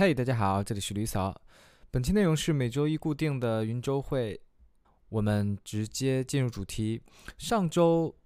嘿，大家好，这里是吕嫂。本期内容是每周一固定的云周会，我们直接进入主题。上周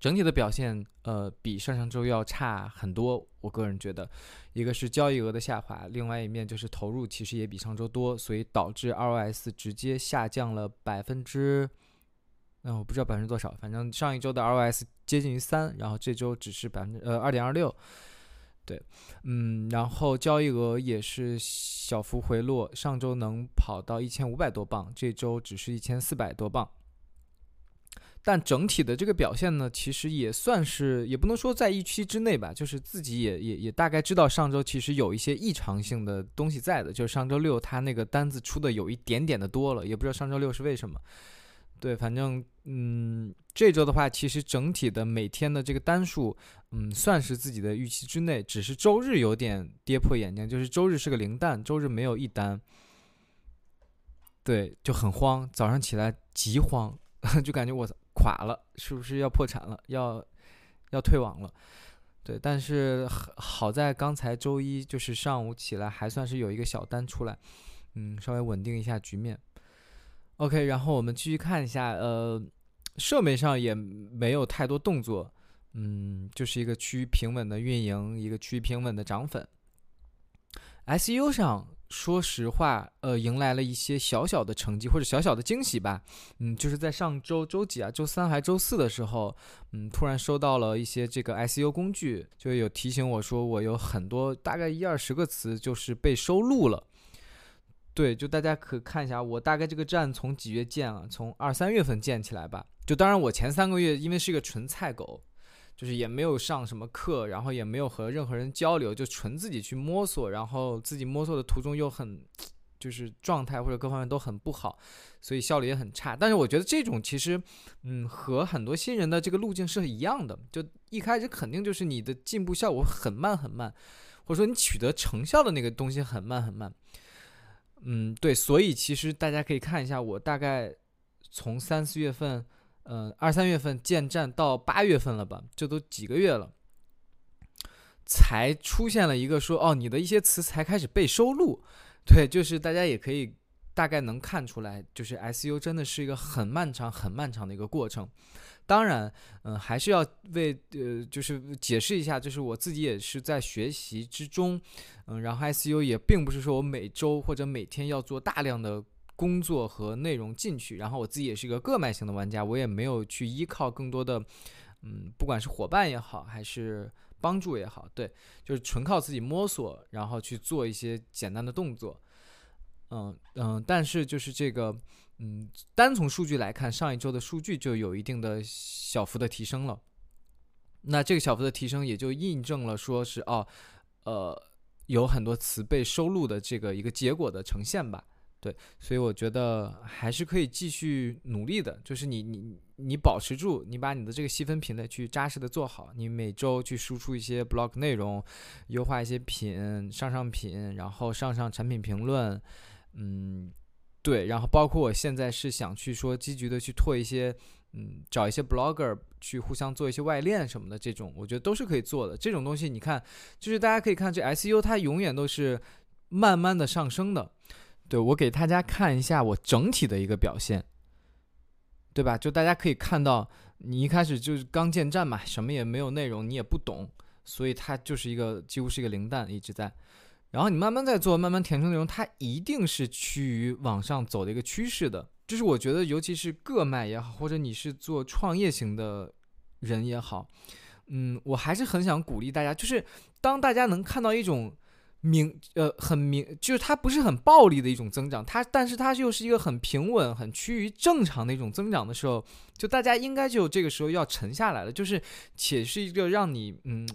整体的表现，呃，比上上周要差很多。我个人觉得，一个是交易额的下滑，另外一面就是投入其实也比上周多，所以导致 ROS 直接下降了百分之，嗯，我不知道百分之多少，反正上一周的 ROS 接近于三，然后这周只是百分之呃二点二六。对，嗯，然后交易额也是小幅回落，上周能跑到一千五百多镑，这周只是一千四百多镑。但整体的这个表现呢，其实也算是，也不能说在预期之内吧，就是自己也也也大概知道上周其实有一些异常性的东西在的，就是上周六他那个单子出的有一点点的多了，也不知道上周六是为什么。对，反正嗯，这周的话，其实整体的每天的这个单数，嗯，算是自己的预期之内，只是周日有点跌破眼镜，就是周日是个零单，周日没有一单，对，就很慌，早上起来急慌，就感觉我垮了，是不是要破产了，要要退网了？对，但是好在刚才周一就是上午起来还算是有一个小单出来，嗯，稍微稳定一下局面。OK，然后我们继续看一下，呃，社媒上也没有太多动作，嗯，就是一个趋于平稳的运营，一个趋于平稳的涨粉。SEO 上，说实话，呃，迎来了一些小小的成绩或者小小的惊喜吧，嗯，就是在上周周几啊，周三还周四的时候，嗯，突然收到了一些这个 SEO 工具，就有提醒我说，我有很多大概一二十个词就是被收录了。对，就大家可看一下，我大概这个站从几月建啊？从二三月份建起来吧。就当然我前三个月因为是一个纯菜狗，就是也没有上什么课，然后也没有和任何人交流，就纯自己去摸索，然后自己摸索的途中又很，就是状态或者各方面都很不好，所以效率也很差。但是我觉得这种其实，嗯，和很多新人的这个路径是一样的，就一开始肯定就是你的进步效果很慢很慢，或者说你取得成效的那个东西很慢很慢。嗯，对，所以其实大家可以看一下，我大概从三四月份，嗯，二三月份建站到八月份了吧，这都几个月了，才出现了一个说，哦，你的一些词才开始被收录，对，就是大家也可以大概能看出来，就是 S U 真的是一个很漫长、很漫长的一个过程。当然，嗯，还是要为呃，就是解释一下，就是我自己也是在学习之中，嗯，然后 ICU 也并不是说我每周或者每天要做大量的工作和内容进去，然后我自己也是一个个卖型的玩家，我也没有去依靠更多的，嗯，不管是伙伴也好，还是帮助也好，对，就是纯靠自己摸索，然后去做一些简单的动作，嗯嗯，但是就是这个。嗯，单从数据来看，上一周的数据就有一定的小幅的提升了。那这个小幅的提升也就印证了，说是哦，呃，有很多词被收录的这个一个结果的呈现吧。对，所以我觉得还是可以继续努力的。就是你你你保持住，你把你的这个细分品类去扎实的做好，你每周去输出一些 blog 内容，优化一些品上上品，然后上上产品评论，嗯。对，然后包括我现在是想去说积极的去拓一些，嗯，找一些 blogger 去互相做一些外链什么的，这种我觉得都是可以做的。这种东西你看，就是大家可以看这 SU，它永远都是慢慢的上升的。对我给大家看一下我整体的一个表现，对吧？就大家可以看到，你一开始就是刚建站嘛，什么也没有内容，你也不懂，所以它就是一个几乎是一个零蛋一直在。然后你慢慢在做，慢慢填充内容，它一定是趋于往上走的一个趋势的。就是我觉得，尤其是个卖也好，或者你是做创业型的人也好，嗯，我还是很想鼓励大家，就是当大家能看到一种明呃很明，就是它不是很暴力的一种增长，它但是它又是一个很平稳、很趋于正常的一种增长的时候，就大家应该就这个时候要沉下来了，就是且是一个让你嗯。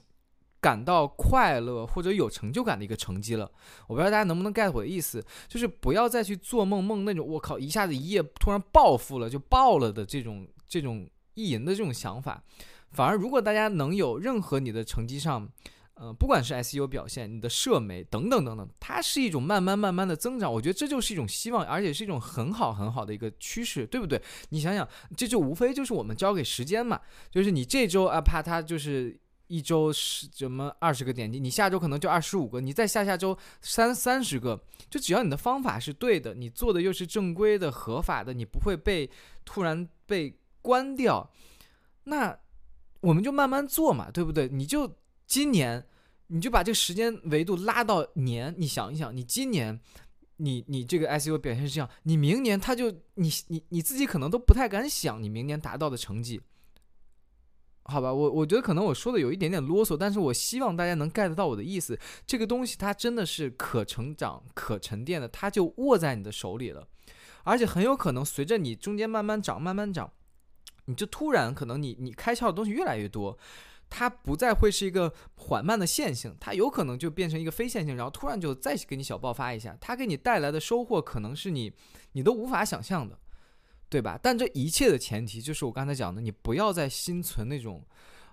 感到快乐或者有成就感的一个成绩了，我不知道大家能不能 get 我的意思，就是不要再去做梦梦那种我靠一下子一夜突然暴富了就爆了的这种这种意淫的这种想法，反而如果大家能有任何你的成绩上，呃，不管是 SEO 表现、你的社媒等等等等，它是一种慢慢慢慢的增长，我觉得这就是一种希望，而且是一种很好很好的一个趋势，对不对？你想想，这就无非就是我们交给时间嘛，就是你这周啊，怕它就是。一周是怎么二十个点击，你下周可能就二十五个，你再下下周三三十个，就只要你的方法是对的，你做的又是正规的、合法的，你不会被突然被关掉，那我们就慢慢做嘛，对不对？你就今年你就把这个时间维度拉到年，你想一想，你今年。你你这个 SU 表现是这样，你明年他就你你你自己可能都不太敢想你明年达到的成绩，好吧？我我觉得可能我说的有一点点啰嗦，但是我希望大家能 get 到我的意思。这个东西它真的是可成长、可沉淀的，它就握在你的手里了，而且很有可能随着你中间慢慢长、慢慢长，你就突然可能你你开窍的东西越来越多。它不再会是一个缓慢的线性，它有可能就变成一个非线性，然后突然就再给你小爆发一下。它给你带来的收获可能是你你都无法想象的，对吧？但这一切的前提就是我刚才讲的，你不要再心存那种，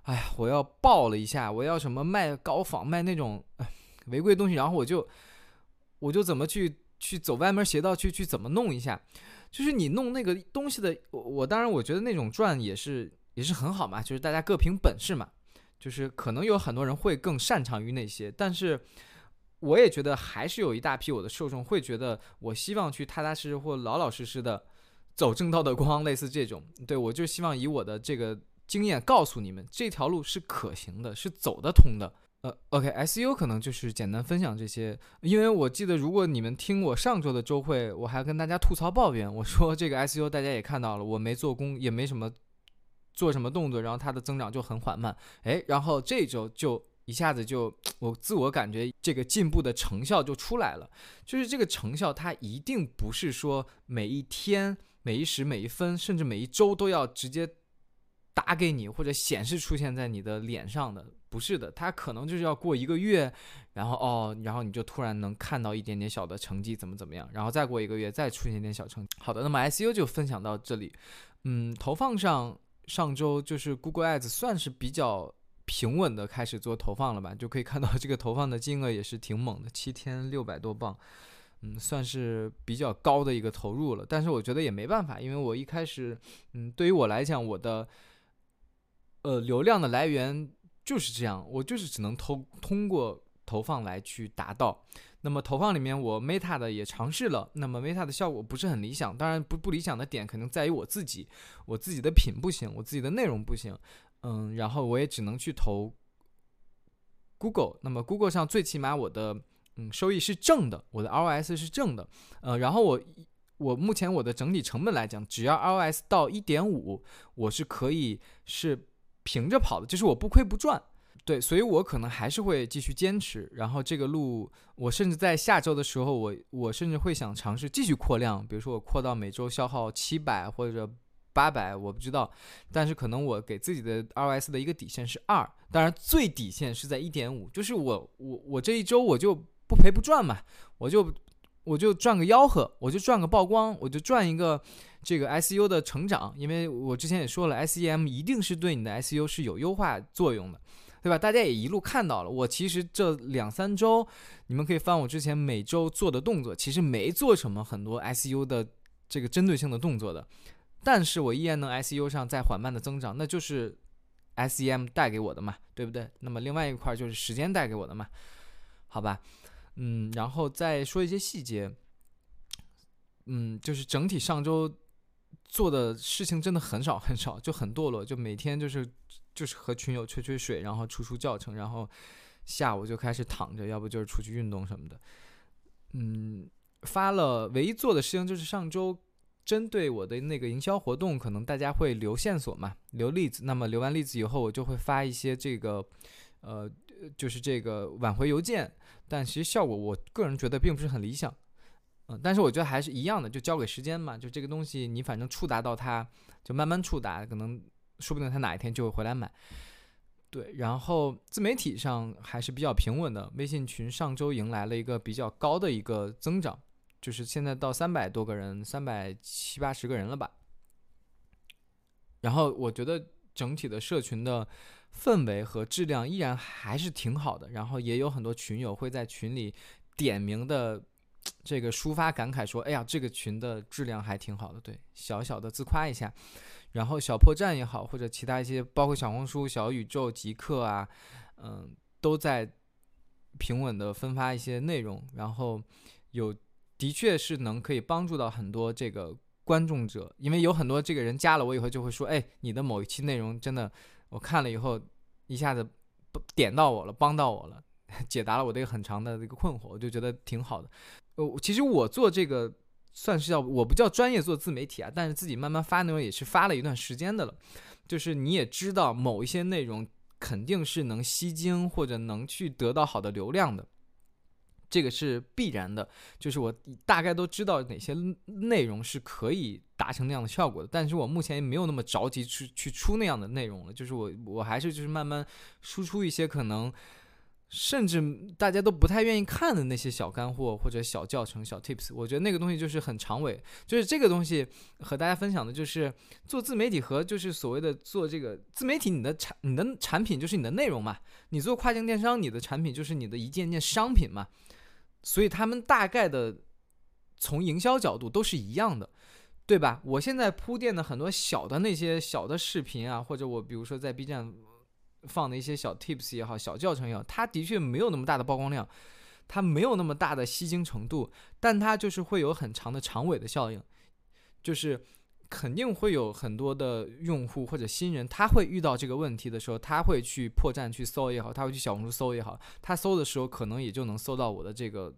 哎呀，我要爆了一下，我要什么卖高仿卖那种违规东西，然后我就我就怎么去去走歪门邪道去去怎么弄一下，就是你弄那个东西的，我我当然我觉得那种赚也是也是很好嘛，就是大家各凭本事嘛。就是可能有很多人会更擅长于那些，但是我也觉得还是有一大批我的受众会觉得，我希望去踏踏实实或老老实实的走正道的光，类似这种。对我就希望以我的这个经验告诉你们，这条路是可行的，是走得通的。呃，OK，SU 可能就是简单分享这些，因为我记得如果你们听我上周的周会，我还跟大家吐槽抱怨，我说这个 SU 大家也看到了，我没做工，也没什么。做什么动作，然后它的增长就很缓慢，哎，然后这周就一下子就我自我感觉这个进步的成效就出来了，就是这个成效它一定不是说每一天、每一时、每一分，甚至每一周都要直接打给你或者显示出现在你的脸上的，不是的，它可能就是要过一个月，然后哦，然后你就突然能看到一点点小的成绩，怎么怎么样，然后再过一个月再出现一点小成绩。好的，那么 SU 就分享到这里，嗯，投放上。上周就是 Google Ads 算是比较平稳的开始做投放了吧，就可以看到这个投放的金额也是挺猛的，七天六百多镑，嗯，算是比较高的一个投入了。但是我觉得也没办法，因为我一开始，嗯，对于我来讲，我的呃流量的来源就是这样，我就是只能投通过投放来去达到。那么投放里面，我 Meta 的也尝试了，那么 Meta 的效果不是很理想。当然不不理想的点可能在于我自己，我自己的品不行，我自己的内容不行，嗯，然后我也只能去投 Google。那么 Google 上最起码我的嗯收益是正的，我的 ROS 是正的，呃，然后我我目前我的整体成本来讲，只要 ROS 到一点五，我是可以是平着跑的，就是我不亏不赚。对，所以我可能还是会继续坚持。然后这个路，我甚至在下周的时候，我我甚至会想尝试继续扩量，比如说我扩到每周消耗七百或者八百，我不知道。但是可能我给自己的 ROS 的一个底线是二，当然最底线是在一点五，就是我我我这一周我就不赔不赚嘛，我就我就赚个吆喝，我就赚个曝光，我就赚一个这个 SU 的成长。因为我之前也说了，SEM 一定是对你的 SU 是有优化作用的。对吧？大家也一路看到了，我其实这两三周，你们可以翻我之前每周做的动作，其实没做什么很多 SU 的这个针对性的动作的，但是我依然能 SU 上在缓慢的增长，那就是 SEM 带给我的嘛，对不对？那么另外一块就是时间带给我的嘛，好吧？嗯，然后再说一些细节，嗯，就是整体上周做的事情真的很少很少，就很堕落，就每天就是。就是和群友吹吹水，然后出出教程，然后下午就开始躺着，要不就是出去运动什么的。嗯，发了唯一做的事情就是上周针对我的那个营销活动，可能大家会留线索嘛，留例子。那么留完例子以后，我就会发一些这个呃，就是这个挽回邮件。但其实效果，我个人觉得并不是很理想。嗯，但是我觉得还是一样的，就交给时间嘛。就这个东西，你反正触达到它，就慢慢触达，可能。说不定他哪一天就会回来买，对。然后自媒体上还是比较平稳的，微信群上周迎来了一个比较高的一个增长，就是现在到三百多个人，三百七八十个人了吧。然后我觉得整体的社群的氛围和质量依然还是挺好的，然后也有很多群友会在群里点名的这个抒发感慨，说，哎呀，这个群的质量还挺好的，对，小小的自夸一下。然后小破站也好，或者其他一些，包括小红书、小宇宙、极客啊，嗯，都在平稳的分发一些内容，然后有的确是能可以帮助到很多这个观众者，因为有很多这个人加了我以后就会说，哎，你的某一期内容真的我看了以后一下子点到我了，帮到我了，解答了我的一个很长的一个困惑，我就觉得挺好的。呃，其实我做这个。算是叫我不叫专业做自媒体啊，但是自己慢慢发内容也是发了一段时间的了。就是你也知道，某一些内容肯定是能吸睛或者能去得到好的流量的，这个是必然的。就是我大概都知道哪些内容是可以达成那样的效果的，但是我目前也没有那么着急去去出那样的内容了。就是我我还是就是慢慢输出一些可能。甚至大家都不太愿意看的那些小干货或者小教程、小 tips，我觉得那个东西就是很长尾。就是这个东西和大家分享的，就是做自媒体和就是所谓的做这个自媒体，你的产你的产品就是你的内容嘛。你做跨境电商，你的产品就是你的一件件商品嘛。所以他们大概的从营销角度都是一样的，对吧？我现在铺垫的很多小的那些小的视频啊，或者我比如说在 B 站。放的一些小 tips 也好，小教程也好，它的确没有那么大的曝光量，它没有那么大的吸睛程度，但它就是会有很长的长尾的效应，就是肯定会有很多的用户或者新人，他会遇到这个问题的时候，他会去破站去搜也好，他会去小红书搜也好，他搜的时候可能也就能搜到我的这个。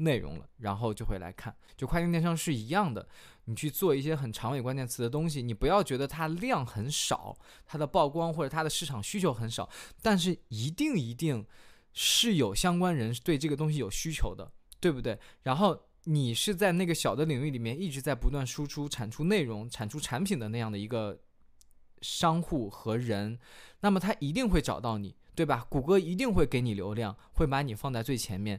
内容了，然后就会来看，就跨境电商是一样的，你去做一些很长尾关键词的东西，你不要觉得它量很少，它的曝光或者它的市场需求很少，但是一定一定是有相关人对这个东西有需求的，对不对？然后你是在那个小的领域里面一直在不断输出、产出内容、产出产品的那样的一个商户和人，那么他一定会找到你，对吧？谷歌一定会给你流量，会把你放在最前面。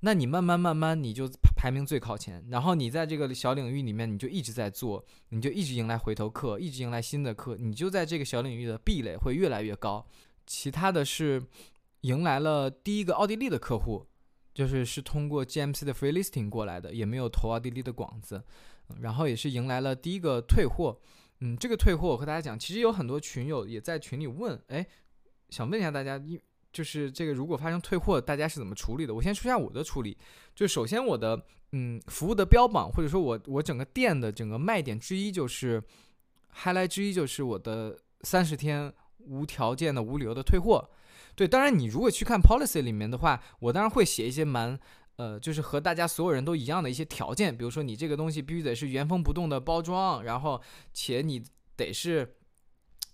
那你慢慢慢慢，你就排名最靠前，然后你在这个小领域里面，你就一直在做，你就一直迎来回头客，一直迎来新的客，你就在这个小领域的壁垒会越来越高。其他的是迎来了第一个奥地利的客户，就是是通过 GMC 的 Free Listing 过来的，也没有投奥地利的广子，然后也是迎来了第一个退货。嗯，这个退货我和大家讲，其实有很多群友也在群里问，哎，想问一下大家，因就是这个，如果发生退货，大家是怎么处理的？我先说一下我的处理。就首先我的嗯服务的标榜，或者说我我整个店的整个卖点之一，就是 highlight 之一，就是我的三十天无条件的无理由的退货。对，当然你如果去看 policy 里面的话，我当然会写一些蛮呃，就是和大家所有人都一样的一些条件，比如说你这个东西必须得是原封不动的包装，然后且你得是。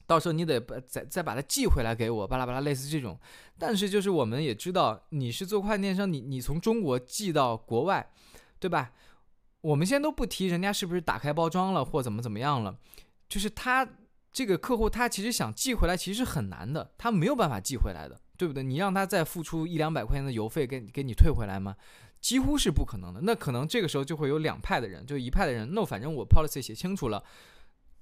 到时候你得把再再把它寄回来给我，巴拉巴拉，类似这种。但是就是我们也知道，你是做跨境电商，你你从中国寄到国外，对吧？我们先都不提人家是不是打开包装了或怎么怎么样了，就是他这个客户他其实想寄回来，其实很难的，他没有办法寄回来的，对不对？你让他再付出一两百块钱的邮费给给你退回来吗？几乎是不可能的。那可能这个时候就会有两派的人，就一派的人，那反正我 policy 写清楚了，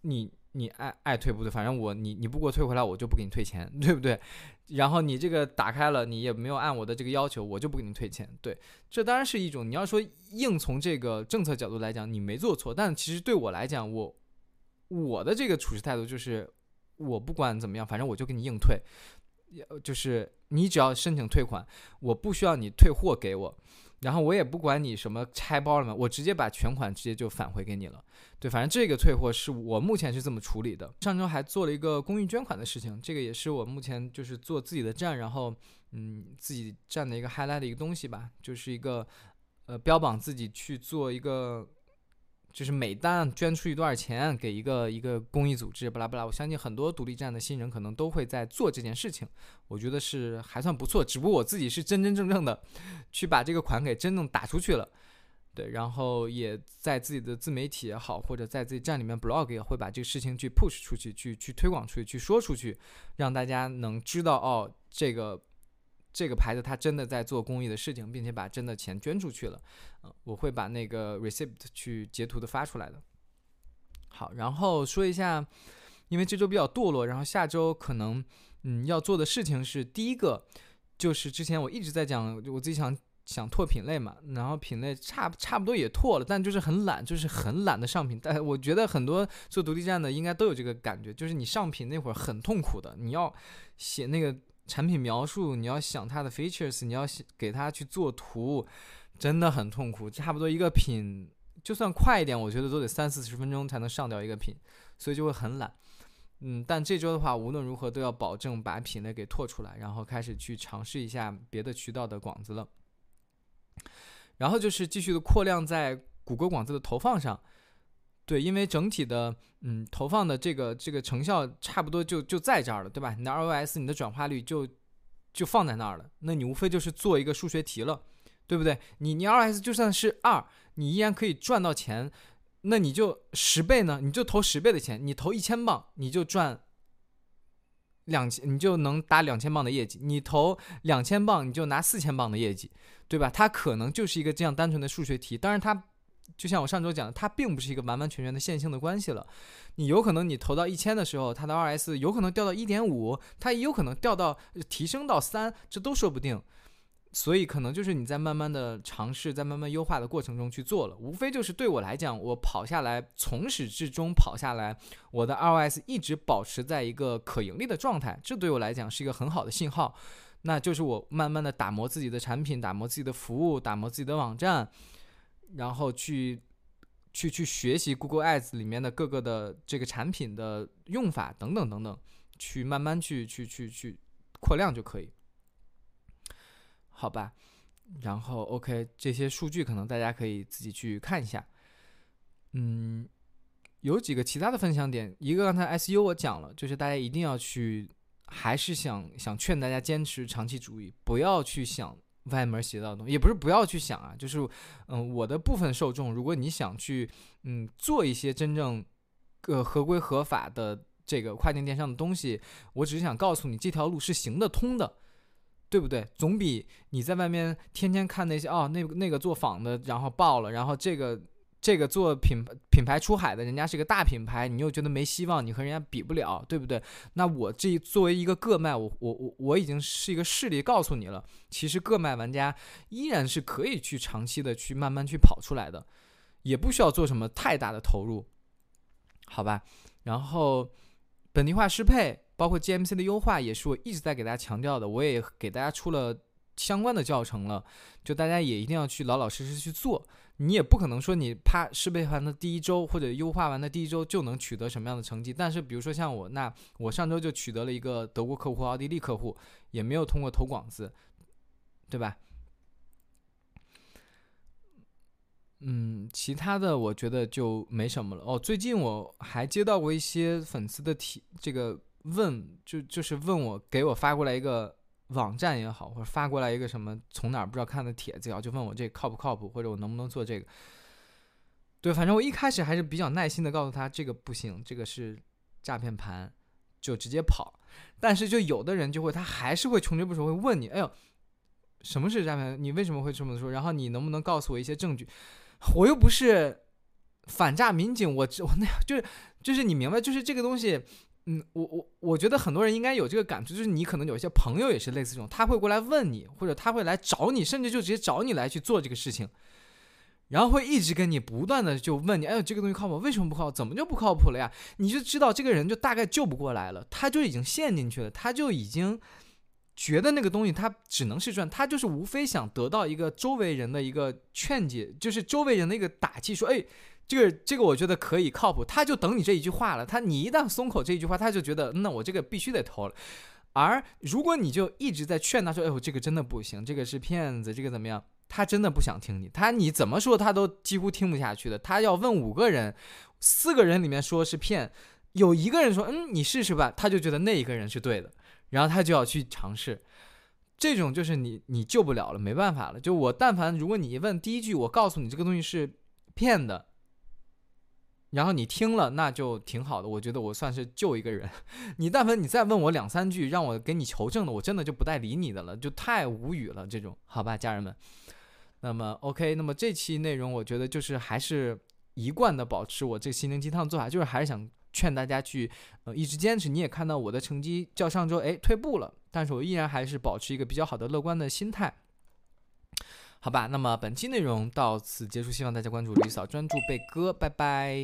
你。你爱爱退不退，反正我你你不给我退回来，我就不给你退钱，对不对？然后你这个打开了，你也没有按我的这个要求，我就不给你退钱。对，这当然是一种你要说硬从这个政策角度来讲，你没做错。但其实对我来讲，我我的这个处事态度就是，我不管怎么样，反正我就给你硬退，就是你只要申请退款，我不需要你退货给我。然后我也不管你什么拆包了嘛，我直接把全款直接就返回给你了。对，反正这个退货是我目前是这么处理的。上周还做了一个公益捐款的事情，这个也是我目前就是做自己的站，然后嗯自己站的一个 highlight 的一个东西吧，就是一个呃标榜自己去做一个。就是每单捐出去多少钱给一个一个公益组织，巴拉巴拉。我相信很多独立站的新人可能都会在做这件事情，我觉得是还算不错。只不过我自己是真真正正的去把这个款给真正打出去了，对，然后也在自己的自媒体也好，或者在自己站里面 blog 也会把这个事情去 push 出去，去去推广出去，去说出去，让大家能知道哦，这个。这个牌子他真的在做公益的事情，并且把真的钱捐出去了，嗯，我会把那个 receipt 去截图的发出来的。好，然后说一下，因为这周比较堕落，然后下周可能嗯要做的事情是第一个，就是之前我一直在讲，我自己想想拓品类嘛，然后品类差差不多也拓了，但就是很懒，就是很懒的上品。但我觉得很多做独立站的应该都有这个感觉，就是你上品那会儿很痛苦的，你要写那个产品描述，你要想它的 features，你要给它去做图，真的很痛苦。差不多一个品，就算快一点，我觉得都得三四十分钟才能上掉一个品，所以就会很懒。嗯，但这周的话，无论如何都要保证把品类给拓出来，然后开始去尝试一下别的渠道的广子了。然后就是继续的扩量在谷歌广子的投放上，对，因为整体的嗯投放的这个这个成效差不多就就在这儿了，对吧？你的 ROS 你的转化率就就放在那儿了，那你无非就是做一个数学题了，对不对？你你 ROS 就算是二，你依然可以赚到钱。那你就十倍呢？你就投十倍的钱，你投一千磅，你就赚两千，你就能打两千磅的业绩。你投两千磅，你就拿四千磅的业绩，对吧？它可能就是一个这样单纯的数学题。当然，它就像我上周讲的，它并不是一个完完全全的线性的关系了。你有可能你投到一千的时候，它的 RS 有可能掉到一点五，它也有可能掉到提升到三，这都说不定。所以可能就是你在慢慢的尝试，在慢慢优化的过程中去做了，无非就是对我来讲，我跑下来，从始至终跑下来，我的 ROS 一直保持在一个可盈利的状态，这对我来讲是一个很好的信号。那就是我慢慢的打磨自己的产品，打磨自己的服务，打磨自己的网站，然后去去去学习 Google Ads 里面的各个的这个产品的用法等等等等，去慢慢去去去去扩量就可以。好吧，然后 OK，这些数据可能大家可以自己去看一下。嗯，有几个其他的分享点，一个刚才 SU 我讲了，就是大家一定要去，还是想想劝大家坚持长期主义，不要去想歪门邪道的东西，也不是不要去想啊，就是嗯，我的部分受众，如果你想去嗯做一些真正呃合规合法的这个跨境电商的东西，我只是想告诉你，这条路是行得通的。对不对？总比你在外面天天看那些哦，那那个做仿的，然后爆了，然后这个这个做品品牌出海的，人家是个大品牌，你又觉得没希望，你和人家比不了，对不对？那我这作为一个个卖，我我我我已经是一个事例，告诉你了，其实个卖玩家依然是可以去长期的去慢慢去跑出来的，也不需要做什么太大的投入，好吧？然后本地化适配。包括 GMC 的优化也是我一直在给大家强调的，我也给大家出了相关的教程了，就大家也一定要去老老实实去做。你也不可能说你啪适配完的第一周或者优化完的第一周就能取得什么样的成绩。但是比如说像我，那我上周就取得了一个德国客户、奥地利客户，也没有通过投广子，对吧？嗯，其他的我觉得就没什么了。哦，最近我还接到过一些粉丝的提这个。问就就是问我给我发过来一个网站也好，或者发过来一个什么从哪儿不知道看的帖子也好，就问我这靠不靠谱，或者我能不能做这个。对，反正我一开始还是比较耐心的告诉他这个不行，这个是诈骗盘，就直接跑。但是就有的人就会他还是会穷追不舍，会问你，哎呦，什么是诈骗？你为什么会这么说？然后你能不能告诉我一些证据？我又不是反诈民警，我我那样就是就是你明白，就是这个东西。嗯，我我我觉得很多人应该有这个感触，就是你可能有一些朋友也是类似这种，他会过来问你，或者他会来找你，甚至就直接找你来去做这个事情，然后会一直跟你不断的就问你，哎呦这个东西靠谱？为什么不靠谱？怎么就不靠谱了呀？你就知道这个人就大概救不过来了，他就已经陷进去了，他就已经觉得那个东西他只能是赚，他就是无非想得到一个周围人的一个劝解，就是周围人的一个打气，说哎。这个这个我觉得可以靠谱，他就等你这一句话了。他你一旦松口这一句话，他就觉得那我这个必须得投了。而如果你就一直在劝他说：“哎呦，这个真的不行，这个是骗子，这个怎么样？”他真的不想听你，他你怎么说他都几乎听不下去的。他要问五个人，四个人里面说是骗，有一个人说：“嗯，你试试吧。”他就觉得那一个人是对的，然后他就要去尝试。这种就是你你救不了了，没办法了。就我但凡如果你一问第一句，我告诉你这个东西是骗的。然后你听了，那就挺好的。我觉得我算是救一个人。你但凡你再问我两三句，让我给你求证的，我真的就不带理你的了，就太无语了。这种好吧，家人们。那么 OK，那么这期内容我觉得就是还是一贯的保持我这心灵鸡汤做法，就是还是想劝大家去呃一直坚持。你也看到我的成绩较上周哎退步了，但是我依然还是保持一个比较好的乐观的心态。好吧，那么本期内容到此结束，希望大家关注李嫂，专注贝哥，拜拜。